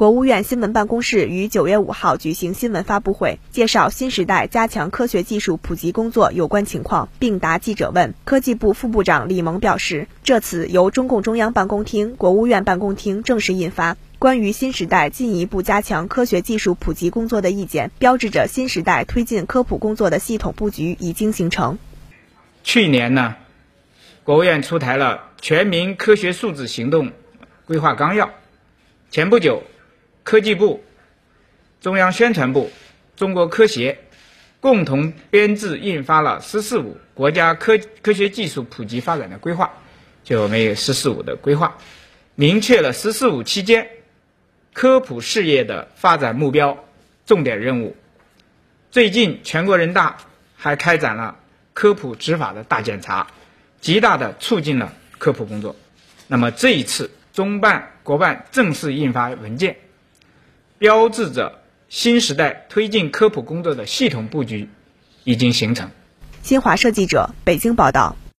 国务院新闻办公室于九月五号举行新闻发布会，介绍新时代加强科学技术普及工作有关情况，并答记者问。科技部副部长李萌表示，这次由中共中央办公厅、国务院办公厅正式印发《关于新时代进一步加强科学技术普及工作的意见》，标志着新时代推进科普工作的系统布局已经形成。去年呢，国务院出台了《全民科学素质行动规划纲要》，前不久。科技部、中央宣传部、中国科协共同编制印发了“十四五”国家科科学技术普及发展的规划，就我们有“十四五”的规划，明确了“十四五”期间科普事业的发展目标、重点任务。最近，全国人大还开展了科普执法的大检查，极大的促进了科普工作。那么，这一次中办、国办正式印发文件。标志着新时代推进科普工作的系统布局已经形成。新华社记者北京报道。